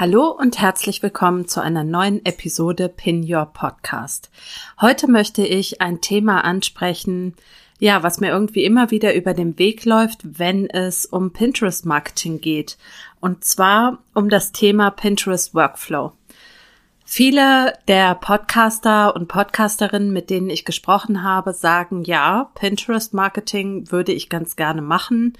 Hallo und herzlich willkommen zu einer neuen Episode Pin Your Podcast. Heute möchte ich ein Thema ansprechen, ja, was mir irgendwie immer wieder über den Weg läuft, wenn es um Pinterest Marketing geht. Und zwar um das Thema Pinterest Workflow. Viele der Podcaster und Podcasterinnen, mit denen ich gesprochen habe, sagen, ja, Pinterest Marketing würde ich ganz gerne machen,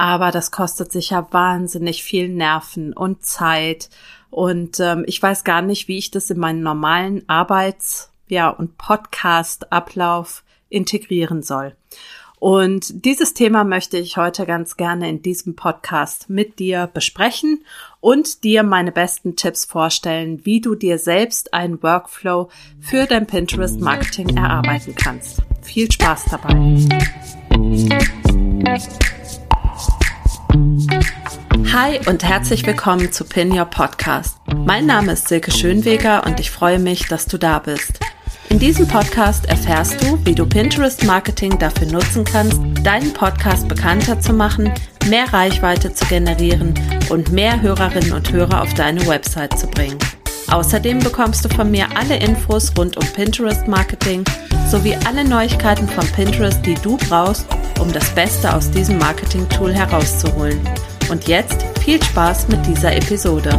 aber das kostet sicher wahnsinnig viel Nerven und Zeit. Und ähm, ich weiß gar nicht, wie ich das in meinen normalen Arbeits- ja, und Podcast-Ablauf integrieren soll. Und dieses Thema möchte ich heute ganz gerne in diesem Podcast mit dir besprechen und dir meine besten Tipps vorstellen, wie du dir selbst einen Workflow für dein Pinterest Marketing erarbeiten kannst. Viel Spaß dabei. Hi und herzlich willkommen zu Pin Your Podcast. Mein Name ist Silke Schönweger und ich freue mich, dass du da bist. In diesem Podcast erfährst du, wie du Pinterest Marketing dafür nutzen kannst, deinen Podcast bekannter zu machen, mehr Reichweite zu generieren und mehr Hörerinnen und Hörer auf deine Website zu bringen. Außerdem bekommst du von mir alle Infos rund um Pinterest Marketing sowie alle Neuigkeiten von Pinterest, die du brauchst, um das Beste aus diesem Marketing-Tool herauszuholen. Und jetzt viel Spaß mit dieser Episode.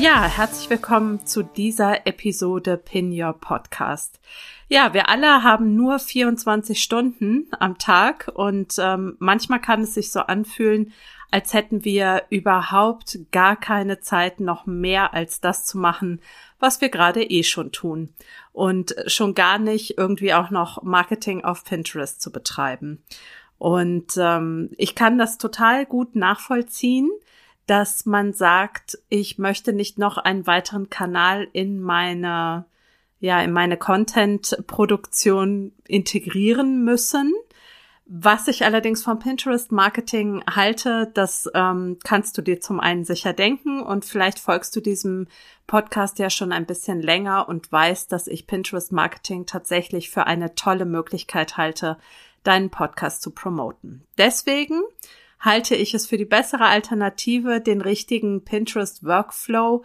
Ja, herzlich willkommen zu dieser Episode Pin Your Podcast. Ja, wir alle haben nur 24 Stunden am Tag und ähm, manchmal kann es sich so anfühlen, als hätten wir überhaupt gar keine Zeit, noch mehr als das zu machen, was wir gerade eh schon tun. Und schon gar nicht irgendwie auch noch Marketing auf Pinterest zu betreiben. Und ähm, ich kann das total gut nachvollziehen dass man sagt, ich möchte nicht noch einen weiteren Kanal in meine, ja, in meine Content-Produktion integrieren müssen. Was ich allerdings vom Pinterest Marketing halte, das ähm, kannst du dir zum einen sicher denken und vielleicht folgst du diesem Podcast ja schon ein bisschen länger und weißt, dass ich Pinterest Marketing tatsächlich für eine tolle Möglichkeit halte, deinen Podcast zu promoten. Deswegen halte ich es für die bessere Alternative, den richtigen Pinterest Workflow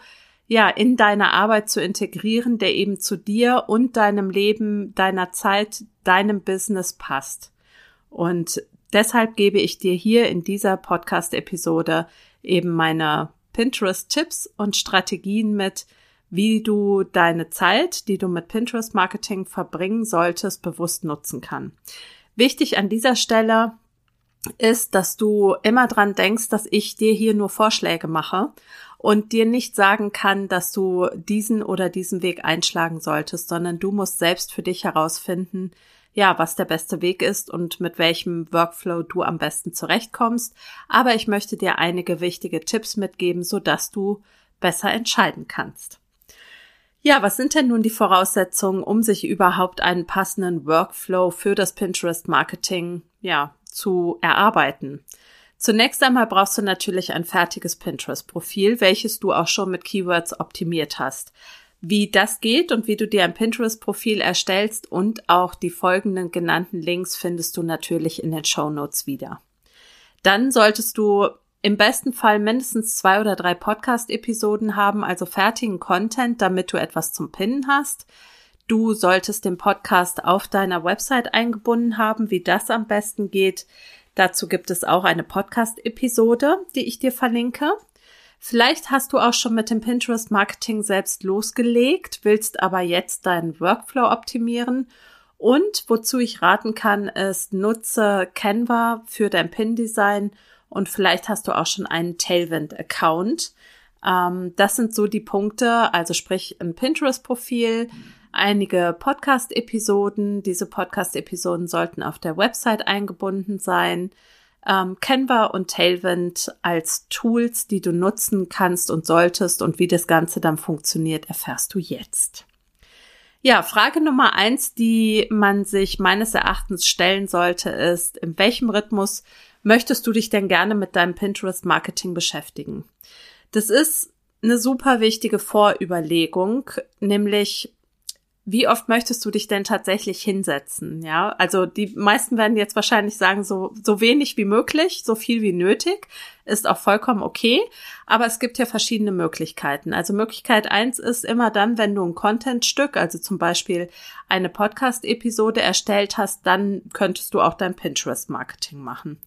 ja in deine Arbeit zu integrieren, der eben zu dir und deinem Leben, deiner Zeit, deinem Business passt. Und deshalb gebe ich dir hier in dieser Podcast-Episode eben meine Pinterest-Tipps und Strategien mit, wie du deine Zeit, die du mit Pinterest Marketing verbringen solltest, bewusst nutzen kann. Wichtig an dieser Stelle, ist, dass du immer dran denkst, dass ich dir hier nur Vorschläge mache und dir nicht sagen kann, dass du diesen oder diesen Weg einschlagen solltest, sondern du musst selbst für dich herausfinden, ja, was der beste Weg ist und mit welchem Workflow du am besten zurechtkommst. Aber ich möchte dir einige wichtige Tipps mitgeben, so dass du besser entscheiden kannst. Ja, was sind denn nun die Voraussetzungen, um sich überhaupt einen passenden Workflow für das Pinterest Marketing, ja, zu erarbeiten. Zunächst einmal brauchst du natürlich ein fertiges Pinterest-Profil, welches du auch schon mit Keywords optimiert hast. Wie das geht und wie du dir ein Pinterest-Profil erstellst und auch die folgenden genannten Links findest du natürlich in den Show Notes wieder. Dann solltest du im besten Fall mindestens zwei oder drei Podcast-Episoden haben, also fertigen Content, damit du etwas zum Pinnen hast. Du solltest den Podcast auf deiner Website eingebunden haben, wie das am besten geht. Dazu gibt es auch eine Podcast-Episode, die ich dir verlinke. Vielleicht hast du auch schon mit dem Pinterest Marketing selbst losgelegt, willst aber jetzt deinen Workflow optimieren. Und wozu ich raten kann, ist, nutze Canva für dein Pin-Design und vielleicht hast du auch schon einen Tailwind-Account. Ähm, das sind so die Punkte, also sprich ein Pinterest-Profil, einige Podcast-Episoden. Diese Podcast-Episoden sollten auf der Website eingebunden sein. Ähm, Canva und Tailwind als Tools, die du nutzen kannst und solltest und wie das Ganze dann funktioniert, erfährst du jetzt. Ja, Frage Nummer eins, die man sich meines Erachtens stellen sollte, ist, in welchem Rhythmus möchtest du dich denn gerne mit deinem Pinterest Marketing beschäftigen? Das ist eine super wichtige Vorüberlegung, nämlich wie oft möchtest du dich denn tatsächlich hinsetzen? Ja, also die meisten werden jetzt wahrscheinlich sagen, so, so wenig wie möglich, so viel wie nötig, ist auch vollkommen okay. Aber es gibt ja verschiedene Möglichkeiten. Also Möglichkeit eins ist immer dann, wenn du ein Contentstück, also zum Beispiel eine Podcast-Episode erstellt hast, dann könntest du auch dein Pinterest-Marketing machen.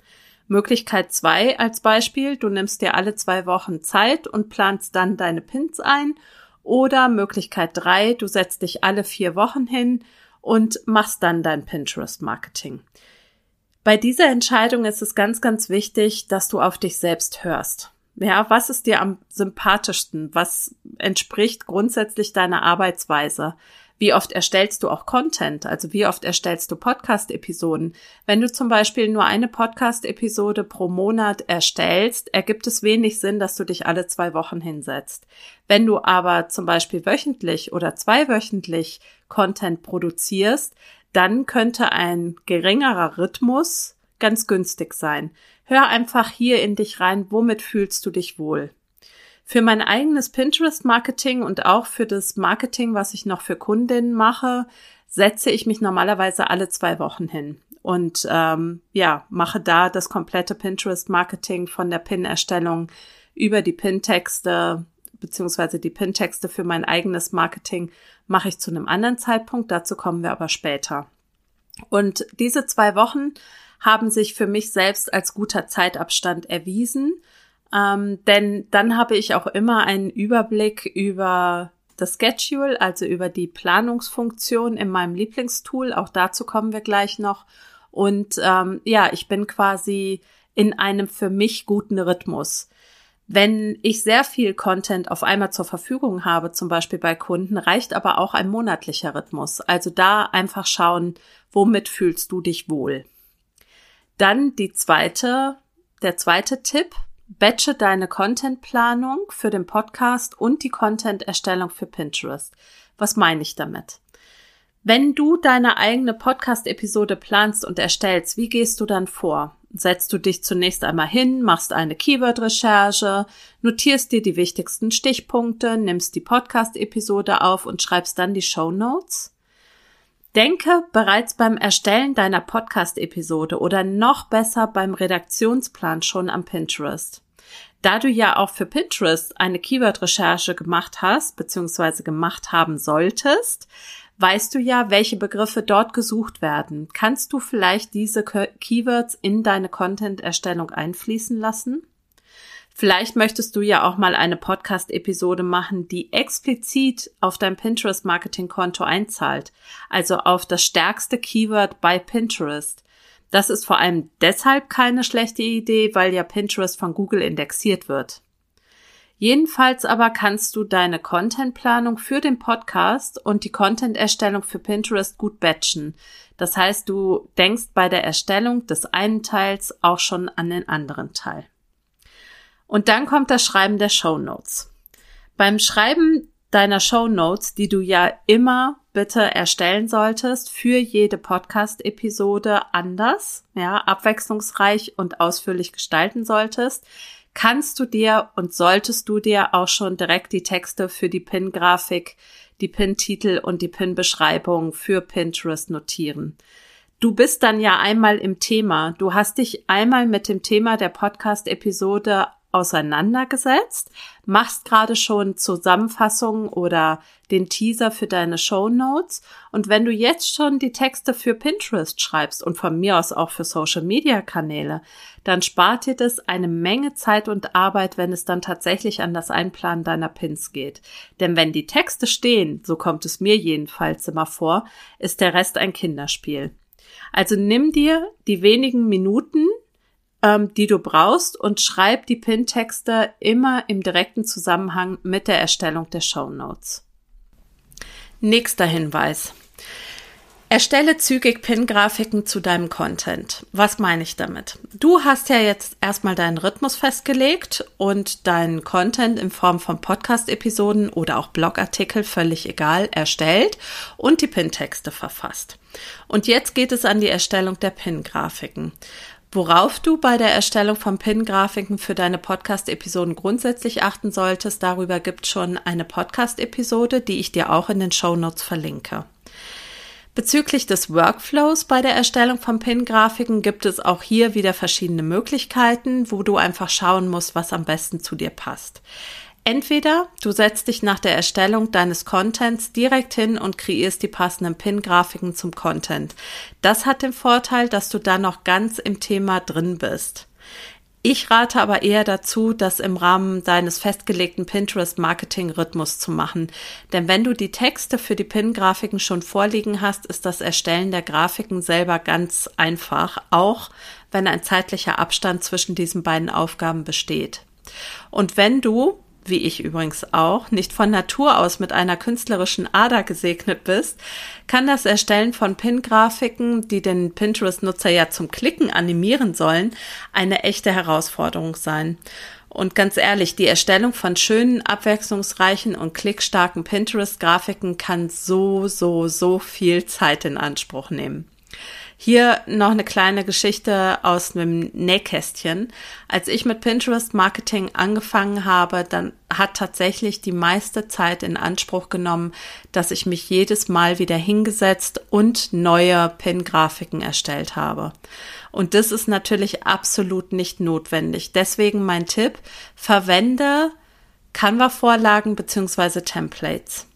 Möglichkeit zwei als Beispiel, du nimmst dir alle zwei Wochen Zeit und planst dann deine Pins ein oder Möglichkeit drei, du setzt dich alle vier Wochen hin und machst dann dein Pinterest-Marketing. Bei dieser Entscheidung ist es ganz, ganz wichtig, dass du auf dich selbst hörst. Ja, was ist dir am sympathischsten? Was entspricht grundsätzlich deiner Arbeitsweise? Wie oft erstellst du auch Content? Also wie oft erstellst du Podcast-Episoden? Wenn du zum Beispiel nur eine Podcast-Episode pro Monat erstellst, ergibt es wenig Sinn, dass du dich alle zwei Wochen hinsetzt. Wenn du aber zum Beispiel wöchentlich oder zweiwöchentlich Content produzierst, dann könnte ein geringerer Rhythmus ganz günstig sein. Hör einfach hier in dich rein, womit fühlst du dich wohl? Für mein eigenes Pinterest-Marketing und auch für das Marketing, was ich noch für Kundinnen mache, setze ich mich normalerweise alle zwei Wochen hin und ähm, ja, mache da das komplette Pinterest-Marketing von der Pin-Erstellung über die Pin-Texte beziehungsweise die Pin-Texte für mein eigenes Marketing mache ich zu einem anderen Zeitpunkt. Dazu kommen wir aber später. Und diese zwei Wochen haben sich für mich selbst als guter Zeitabstand erwiesen, ähm, denn dann habe ich auch immer einen Überblick über das Schedule, also über die Planungsfunktion in meinem Lieblingstool. Auch dazu kommen wir gleich noch. Und ähm, ja, ich bin quasi in einem für mich guten Rhythmus. Wenn ich sehr viel Content auf einmal zur Verfügung habe, zum Beispiel bei Kunden, reicht aber auch ein monatlicher Rhythmus. Also da einfach schauen, womit fühlst du dich wohl. Dann die zweite, der zweite Tipp, batche deine Contentplanung für den Podcast und die Content-Erstellung für Pinterest. Was meine ich damit? Wenn du deine eigene Podcast-Episode planst und erstellst, wie gehst du dann vor? Setzt du dich zunächst einmal hin, machst eine Keyword-Recherche, notierst dir die wichtigsten Stichpunkte, nimmst die Podcast-Episode auf und schreibst dann die Show Notes? Denke bereits beim Erstellen deiner Podcast-Episode oder noch besser beim Redaktionsplan schon am Pinterest. Da du ja auch für Pinterest eine Keyword-Recherche gemacht hast, beziehungsweise gemacht haben solltest, weißt du ja, welche Begriffe dort gesucht werden. Kannst du vielleicht diese Keywords in deine Content-Erstellung einfließen lassen? Vielleicht möchtest du ja auch mal eine Podcast-Episode machen, die explizit auf dein Pinterest-Marketing-Konto einzahlt, also auf das stärkste Keyword bei Pinterest. Das ist vor allem deshalb keine schlechte Idee, weil ja Pinterest von Google indexiert wird. Jedenfalls aber kannst du deine Contentplanung für den Podcast und die Content-Erstellung für Pinterest gut batchen. Das heißt, du denkst bei der Erstellung des einen Teils auch schon an den anderen Teil. Und dann kommt das Schreiben der Show Notes. Beim Schreiben deiner Show Notes, die du ja immer bitte erstellen solltest für jede Podcast-Episode anders, ja, abwechslungsreich und ausführlich gestalten solltest, kannst du dir und solltest du dir auch schon direkt die Texte für die Pin-Grafik, die Pin-Titel und die Pin-Beschreibung für Pinterest notieren. Du bist dann ja einmal im Thema. Du hast dich einmal mit dem Thema der Podcast-Episode auseinandergesetzt, machst gerade schon Zusammenfassungen oder den Teaser für deine Show Notes und wenn du jetzt schon die Texte für Pinterest schreibst und von mir aus auch für Social Media Kanäle, dann spart dir das eine Menge Zeit und Arbeit, wenn es dann tatsächlich an das Einplanen deiner Pins geht. Denn wenn die Texte stehen, so kommt es mir jedenfalls immer vor, ist der Rest ein Kinderspiel. Also nimm dir die wenigen Minuten, ähm, die du brauchst und schreib die Pin-Texte immer im direkten Zusammenhang mit der Erstellung der Show Notes. Nächster Hinweis. Erstelle zügig Pin-Grafiken zu deinem Content. Was meine ich damit? Du hast ja jetzt erstmal deinen Rhythmus festgelegt und deinen Content in Form von Podcast-Episoden oder auch Blogartikel, völlig egal, erstellt und die Pin-Texte verfasst. Und jetzt geht es an die Erstellung der Pin-Grafiken. Worauf du bei der Erstellung von Pin-Grafiken für deine Podcast-Episoden grundsätzlich achten solltest, darüber gibt schon eine Podcast-Episode, die ich dir auch in den Show Notes verlinke. Bezüglich des Workflows bei der Erstellung von Pin-Grafiken gibt es auch hier wieder verschiedene Möglichkeiten, wo du einfach schauen musst, was am besten zu dir passt. Entweder du setzt dich nach der Erstellung deines Contents direkt hin und kreierst die passenden Pin-Grafiken zum Content. Das hat den Vorteil, dass du da noch ganz im Thema drin bist. Ich rate aber eher dazu, das im Rahmen deines festgelegten Pinterest-Marketing-Rhythmus zu machen. Denn wenn du die Texte für die Pin-Grafiken schon vorliegen hast, ist das Erstellen der Grafiken selber ganz einfach, auch wenn ein zeitlicher Abstand zwischen diesen beiden Aufgaben besteht. Und wenn du wie ich übrigens auch, nicht von Natur aus mit einer künstlerischen Ader gesegnet bist, kann das Erstellen von Pin-Grafiken, die den Pinterest-Nutzer ja zum Klicken animieren sollen, eine echte Herausforderung sein. Und ganz ehrlich, die Erstellung von schönen, abwechslungsreichen und klickstarken Pinterest-Grafiken kann so, so, so viel Zeit in Anspruch nehmen. Hier noch eine kleine Geschichte aus einem Nähkästchen. Als ich mit Pinterest Marketing angefangen habe, dann hat tatsächlich die meiste Zeit in Anspruch genommen, dass ich mich jedes Mal wieder hingesetzt und neue Pin-Grafiken erstellt habe. Und das ist natürlich absolut nicht notwendig. Deswegen mein Tipp, verwende Canva-Vorlagen beziehungsweise Templates.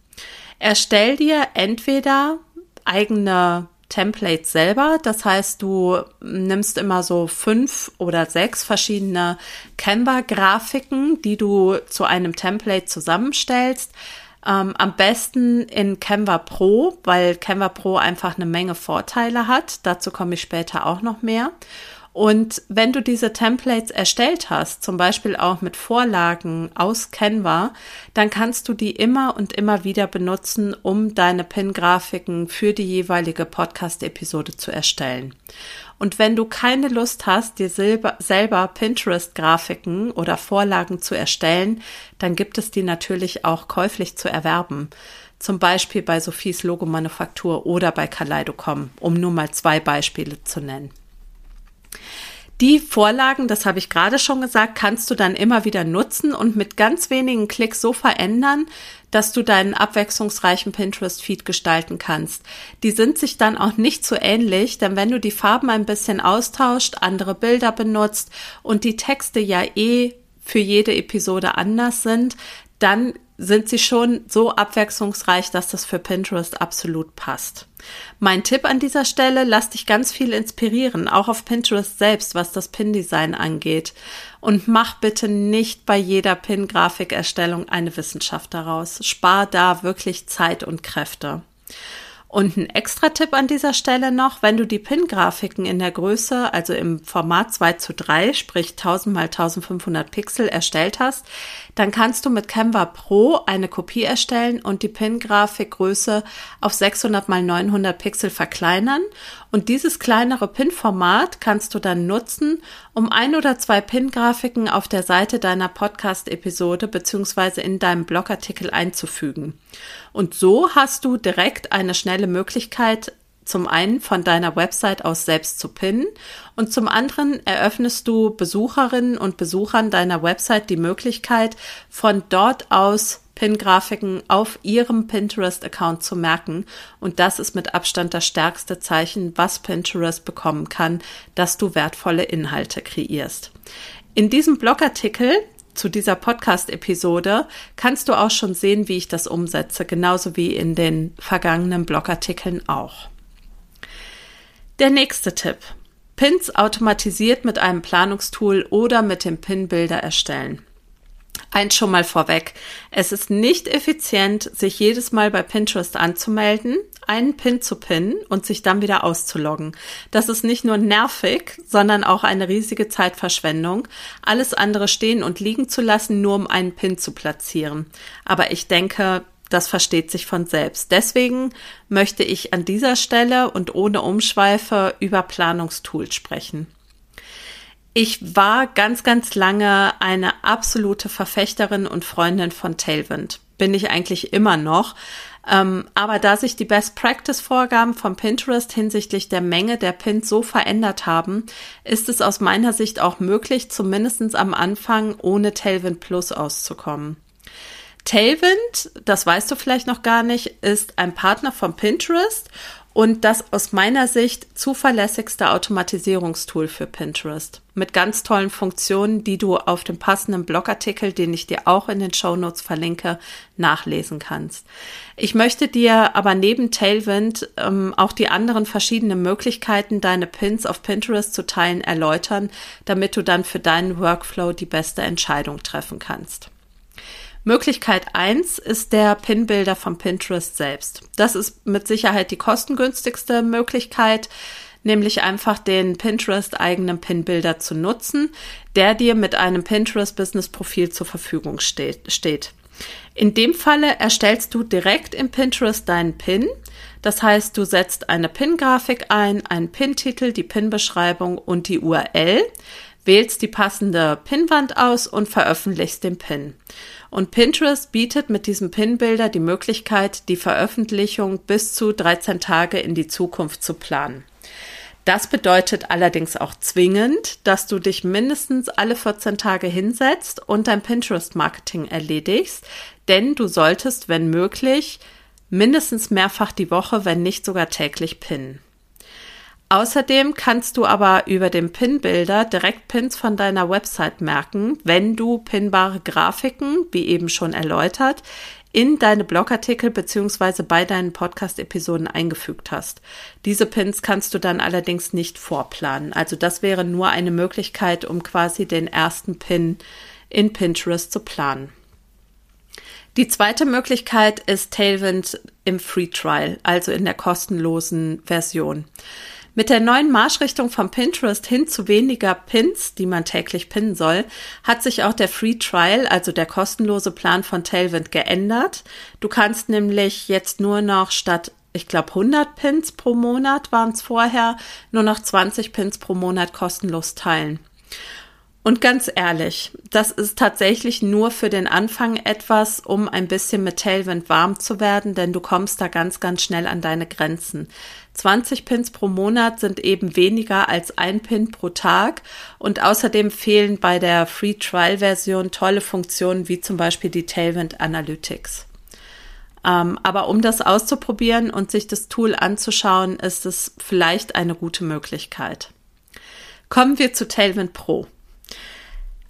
Erstell dir entweder eigene Templates selber. Das heißt, du nimmst immer so fünf oder sechs verschiedene Canva-Grafiken, die du zu einem Template zusammenstellst. Ähm, am besten in Canva Pro, weil Canva Pro einfach eine Menge Vorteile hat. Dazu komme ich später auch noch mehr. Und wenn du diese Templates erstellt hast, zum Beispiel auch mit Vorlagen aus Canva, dann kannst du die immer und immer wieder benutzen, um deine Pin-Grafiken für die jeweilige Podcast-Episode zu erstellen. Und wenn du keine Lust hast, dir selber, selber Pinterest-Grafiken oder Vorlagen zu erstellen, dann gibt es die natürlich auch käuflich zu erwerben. Zum Beispiel bei Sophies Logomanufaktur oder bei Kaleido.com, um nur mal zwei Beispiele zu nennen. Die Vorlagen, das habe ich gerade schon gesagt, kannst du dann immer wieder nutzen und mit ganz wenigen Klicks so verändern, dass du deinen abwechslungsreichen Pinterest-Feed gestalten kannst. Die sind sich dann auch nicht so ähnlich, denn wenn du die Farben ein bisschen austauscht, andere Bilder benutzt und die Texte ja eh für jede Episode anders sind, dann sind sie schon so abwechslungsreich, dass das für Pinterest absolut passt. Mein Tipp an dieser Stelle, lass dich ganz viel inspirieren, auch auf Pinterest selbst, was das Pin-Design angeht. Und mach bitte nicht bei jeder Pin-Grafikerstellung eine Wissenschaft daraus. Spar da wirklich Zeit und Kräfte. Und ein extra Tipp an dieser Stelle noch, wenn du die Pin-Grafiken in der Größe, also im Format 2 zu 3, sprich 1000 mal 1500 Pixel erstellt hast, dann kannst du mit Canva Pro eine Kopie erstellen und die Pin-Grafikgröße auf 600 mal 900 Pixel verkleinern. Und dieses kleinere Pin-Format kannst du dann nutzen, um ein oder zwei Pin-Grafiken auf der Seite deiner Podcast-Episode beziehungsweise in deinem Blogartikel einzufügen. Und so hast du direkt eine schnelle Möglichkeit, zum einen von deiner Website aus selbst zu pinnen und zum anderen eröffnest du Besucherinnen und Besuchern deiner Website die Möglichkeit, von dort aus Pin-Grafiken auf ihrem Pinterest-Account zu merken. Und das ist mit Abstand das stärkste Zeichen, was Pinterest bekommen kann, dass du wertvolle Inhalte kreierst. In diesem Blogartikel zu dieser Podcast-Episode kannst du auch schon sehen, wie ich das umsetze, genauso wie in den vergangenen Blogartikeln auch. Der nächste Tipp. Pins automatisiert mit einem Planungstool oder mit dem Pin-Bilder erstellen. Eins schon mal vorweg. Es ist nicht effizient, sich jedes Mal bei Pinterest anzumelden, einen Pin zu pinnen und sich dann wieder auszuloggen. Das ist nicht nur nervig, sondern auch eine riesige Zeitverschwendung, alles andere stehen und liegen zu lassen, nur um einen Pin zu platzieren. Aber ich denke, das versteht sich von selbst. Deswegen möchte ich an dieser Stelle und ohne Umschweife über Planungstools sprechen. Ich war ganz, ganz lange eine absolute Verfechterin und Freundin von Tailwind. Bin ich eigentlich immer noch. Ähm, aber da sich die Best Practice Vorgaben von Pinterest hinsichtlich der Menge der Pins so verändert haben, ist es aus meiner Sicht auch möglich, zumindest am Anfang ohne Tailwind Plus auszukommen. Tailwind, das weißt du vielleicht noch gar nicht, ist ein Partner von Pinterest und das aus meiner Sicht zuverlässigste Automatisierungstool für Pinterest mit ganz tollen Funktionen, die du auf dem passenden Blogartikel, den ich dir auch in den Show Notes verlinke, nachlesen kannst. Ich möchte dir aber neben Tailwind ähm, auch die anderen verschiedenen Möglichkeiten, deine Pins auf Pinterest zu teilen, erläutern, damit du dann für deinen Workflow die beste Entscheidung treffen kannst. Möglichkeit eins ist der Pin-Builder von Pinterest selbst. Das ist mit Sicherheit die kostengünstigste Möglichkeit, nämlich einfach den Pinterest-eigenen Pin-Builder zu nutzen, der dir mit einem Pinterest-Business-Profil zur Verfügung steht. In dem Falle erstellst du direkt im Pinterest deinen Pin. Das heißt, du setzt eine Pin-Grafik ein, einen Pin-Titel, die Pin-Beschreibung und die URL, wählst die passende Pinwand aus und veröffentlichst den Pin. Und Pinterest bietet mit diesem Pin-Bilder die Möglichkeit, die Veröffentlichung bis zu 13 Tage in die Zukunft zu planen. Das bedeutet allerdings auch zwingend, dass du dich mindestens alle 14 Tage hinsetzt und dein Pinterest-Marketing erledigst, denn du solltest, wenn möglich, mindestens mehrfach die Woche, wenn nicht sogar täglich pinnen. Außerdem kannst du aber über den Pin-Bilder direkt Pins von deiner Website merken, wenn du pinbare Grafiken, wie eben schon erläutert, in deine Blogartikel beziehungsweise bei deinen Podcast-Episoden eingefügt hast. Diese Pins kannst du dann allerdings nicht vorplanen. Also das wäre nur eine Möglichkeit, um quasi den ersten Pin in Pinterest zu planen. Die zweite Möglichkeit ist Tailwind im Free Trial, also in der kostenlosen Version. Mit der neuen Marschrichtung von Pinterest hin zu weniger Pins, die man täglich pinnen soll, hat sich auch der Free Trial, also der kostenlose Plan von Tailwind geändert. Du kannst nämlich jetzt nur noch statt ich glaube 100 Pins pro Monat waren es vorher, nur noch 20 Pins pro Monat kostenlos teilen. Und ganz ehrlich, das ist tatsächlich nur für den Anfang etwas, um ein bisschen mit Tailwind warm zu werden, denn du kommst da ganz, ganz schnell an deine Grenzen. 20 Pins pro Monat sind eben weniger als ein Pin pro Tag und außerdem fehlen bei der Free Trial Version tolle Funktionen wie zum Beispiel die Tailwind Analytics. Ähm, aber um das auszuprobieren und sich das Tool anzuschauen, ist es vielleicht eine gute Möglichkeit. Kommen wir zu Tailwind Pro.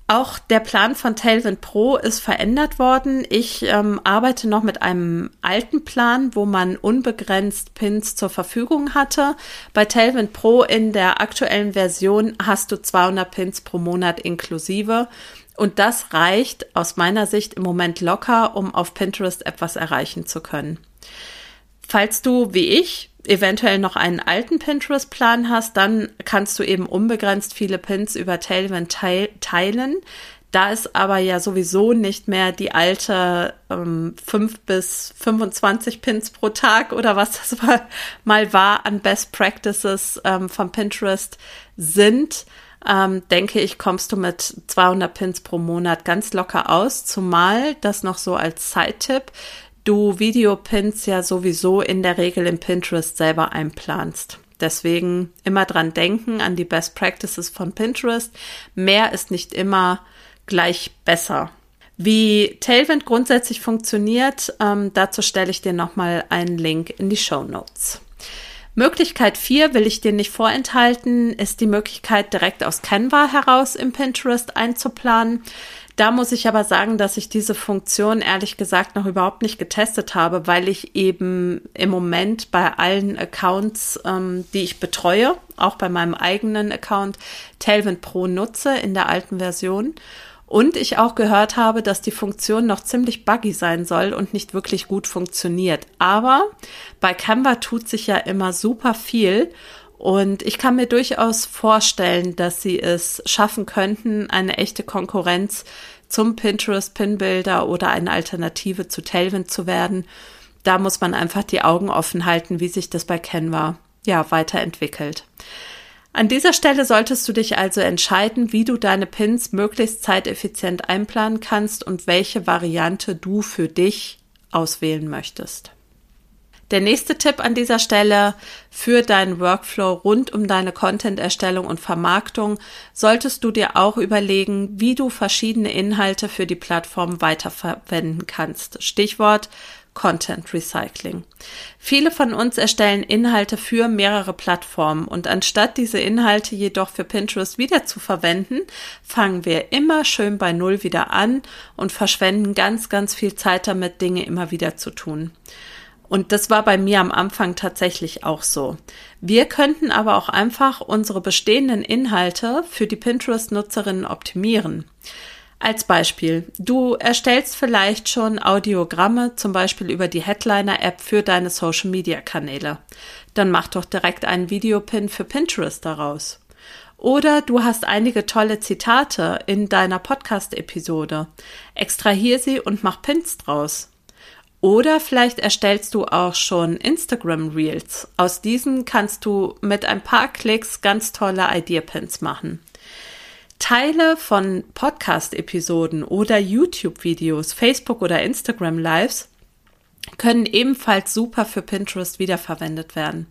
Auch der Plan von Tailwind Pro ist verändert worden. Ich ähm, arbeite noch mit einem alten Plan, wo man unbegrenzt Pins zur Verfügung hatte. Bei Tailwind Pro in der aktuellen Version hast du 200 Pins pro Monat inklusive. Und das reicht aus meiner Sicht im Moment locker, um auf Pinterest etwas erreichen zu können. Falls du, wie ich, eventuell noch einen alten Pinterest-Plan hast, dann kannst du eben unbegrenzt viele Pins über Tailwind teil teilen. Da ist aber ja sowieso nicht mehr die alte ähm, 5 bis 25 Pins pro Tag oder was das mal war an Best Practices ähm, von Pinterest sind, ähm, denke ich, kommst du mit 200 Pins pro Monat ganz locker aus. Zumal das noch so als Side-Tipp du Videopins ja sowieso in der Regel in Pinterest selber einplanst. Deswegen immer dran denken an die Best Practices von Pinterest. Mehr ist nicht immer gleich besser. Wie Tailwind grundsätzlich funktioniert, ähm, dazu stelle ich dir nochmal einen Link in die Show Notes. Möglichkeit 4 will ich dir nicht vorenthalten, ist die Möglichkeit, direkt aus Canva heraus im Pinterest einzuplanen. Da muss ich aber sagen, dass ich diese Funktion ehrlich gesagt noch überhaupt nicht getestet habe, weil ich eben im Moment bei allen Accounts, ähm, die ich betreue, auch bei meinem eigenen Account, Tailwind Pro nutze in der alten Version. Und ich auch gehört habe, dass die Funktion noch ziemlich buggy sein soll und nicht wirklich gut funktioniert. Aber bei Canva tut sich ja immer super viel und ich kann mir durchaus vorstellen, dass sie es schaffen könnten, eine echte Konkurrenz zum Pinterest Pinbuilder oder eine Alternative zu Tailwind zu werden. Da muss man einfach die Augen offen halten, wie sich das bei Canva ja weiterentwickelt. An dieser Stelle solltest du dich also entscheiden, wie du deine Pins möglichst zeiteffizient einplanen kannst und welche Variante du für dich auswählen möchtest. Der nächste Tipp an dieser Stelle für deinen Workflow rund um deine Content-Erstellung und Vermarktung solltest du dir auch überlegen, wie du verschiedene Inhalte für die Plattform weiterverwenden kannst. Stichwort Content Recycling. Viele von uns erstellen Inhalte für mehrere Plattformen und anstatt diese Inhalte jedoch für Pinterest wieder zu verwenden, fangen wir immer schön bei Null wieder an und verschwenden ganz, ganz viel Zeit damit, Dinge immer wieder zu tun. Und das war bei mir am Anfang tatsächlich auch so. Wir könnten aber auch einfach unsere bestehenden Inhalte für die Pinterest-Nutzerinnen optimieren. Als Beispiel, du erstellst vielleicht schon Audiogramme, zum Beispiel über die Headliner-App für deine Social-Media-Kanäle. Dann mach doch direkt einen Videopin für Pinterest daraus. Oder du hast einige tolle Zitate in deiner Podcast-Episode. Extrahier sie und mach Pins draus. Oder vielleicht erstellst du auch schon Instagram Reels. Aus diesen kannst du mit ein paar Klicks ganz tolle Idea-Pins machen. Teile von Podcast-Episoden oder YouTube-Videos, Facebook- oder Instagram-Lives können ebenfalls super für Pinterest wiederverwendet werden.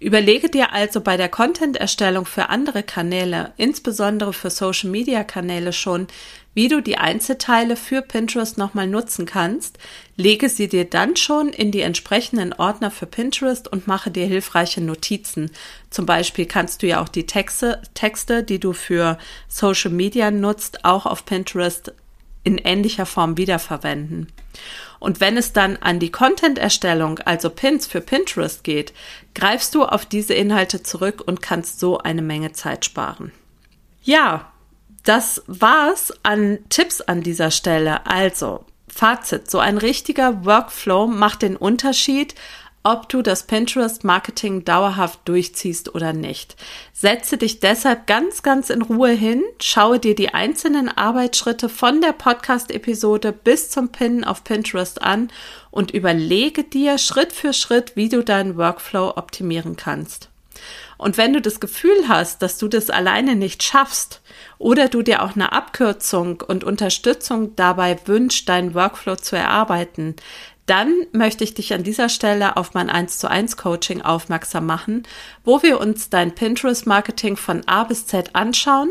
Überlege dir also bei der Content-Erstellung für andere Kanäle, insbesondere für Social-Media-Kanäle schon, wie du die Einzelteile für Pinterest nochmal nutzen kannst, lege sie dir dann schon in die entsprechenden Ordner für Pinterest und mache dir hilfreiche Notizen. Zum Beispiel kannst du ja auch die Texte, Texte, die du für Social Media nutzt, auch auf Pinterest in ähnlicher Form wiederverwenden. Und wenn es dann an die Content-Erstellung, also Pins für Pinterest geht, greifst du auf diese Inhalte zurück und kannst so eine Menge Zeit sparen. Ja, das war's an Tipps an dieser Stelle. Also, Fazit, so ein richtiger Workflow macht den Unterschied, ob du das Pinterest Marketing dauerhaft durchziehst oder nicht. Setze dich deshalb ganz, ganz in Ruhe hin, schaue dir die einzelnen Arbeitsschritte von der Podcast-Episode bis zum Pinnen auf Pinterest an und überlege dir Schritt für Schritt, wie du deinen Workflow optimieren kannst. Und wenn du das Gefühl hast, dass du das alleine nicht schaffst oder du dir auch eine Abkürzung und Unterstützung dabei wünschst, deinen Workflow zu erarbeiten, dann möchte ich dich an dieser Stelle auf mein 1 zu 1 Coaching aufmerksam machen, wo wir uns dein Pinterest Marketing von A bis Z anschauen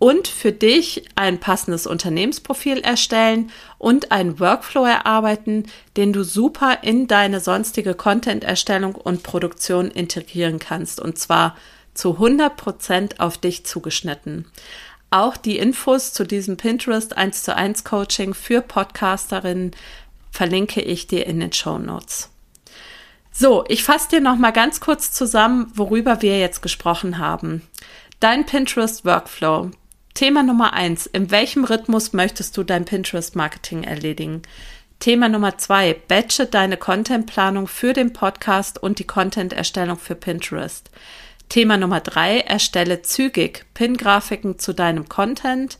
und für dich ein passendes Unternehmensprofil erstellen und einen Workflow erarbeiten, den du super in deine sonstige Content-Erstellung und Produktion integrieren kannst und zwar zu 100 Prozent auf dich zugeschnitten. Auch die Infos zu diesem Pinterest 1 zu 1 Coaching für Podcasterinnen verlinke ich dir in den Show Notes. So, ich fasse dir noch mal ganz kurz zusammen, worüber wir jetzt gesprochen haben. Dein Pinterest Workflow. Thema Nummer eins. In welchem Rhythmus möchtest du dein Pinterest-Marketing erledigen? Thema Nummer zwei. Batche deine Contentplanung für den Podcast und die Content-Erstellung für Pinterest. Thema Nummer drei. Erstelle zügig Pin-Grafiken zu deinem Content.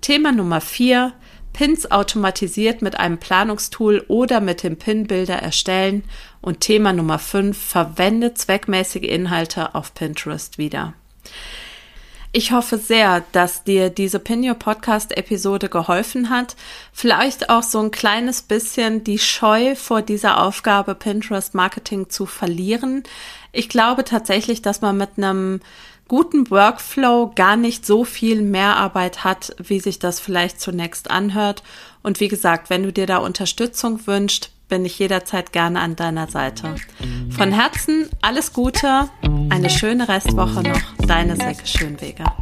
Thema Nummer vier. Pins automatisiert mit einem Planungstool oder mit dem Pin-Bilder erstellen. Und Thema Nummer fünf. Verwende zweckmäßige Inhalte auf Pinterest wieder. Ich hoffe sehr, dass dir diese Pin Your Podcast Episode geholfen hat. Vielleicht auch so ein kleines bisschen die Scheu vor dieser Aufgabe Pinterest Marketing zu verlieren. Ich glaube tatsächlich, dass man mit einem guten Workflow gar nicht so viel Mehrarbeit hat, wie sich das vielleicht zunächst anhört. Und wie gesagt, wenn du dir da Unterstützung wünscht, bin ich jederzeit gerne an deiner Seite. Mhm. Von Herzen alles Gute, eine schöne Restwoche noch, deine Säcke Schönweger.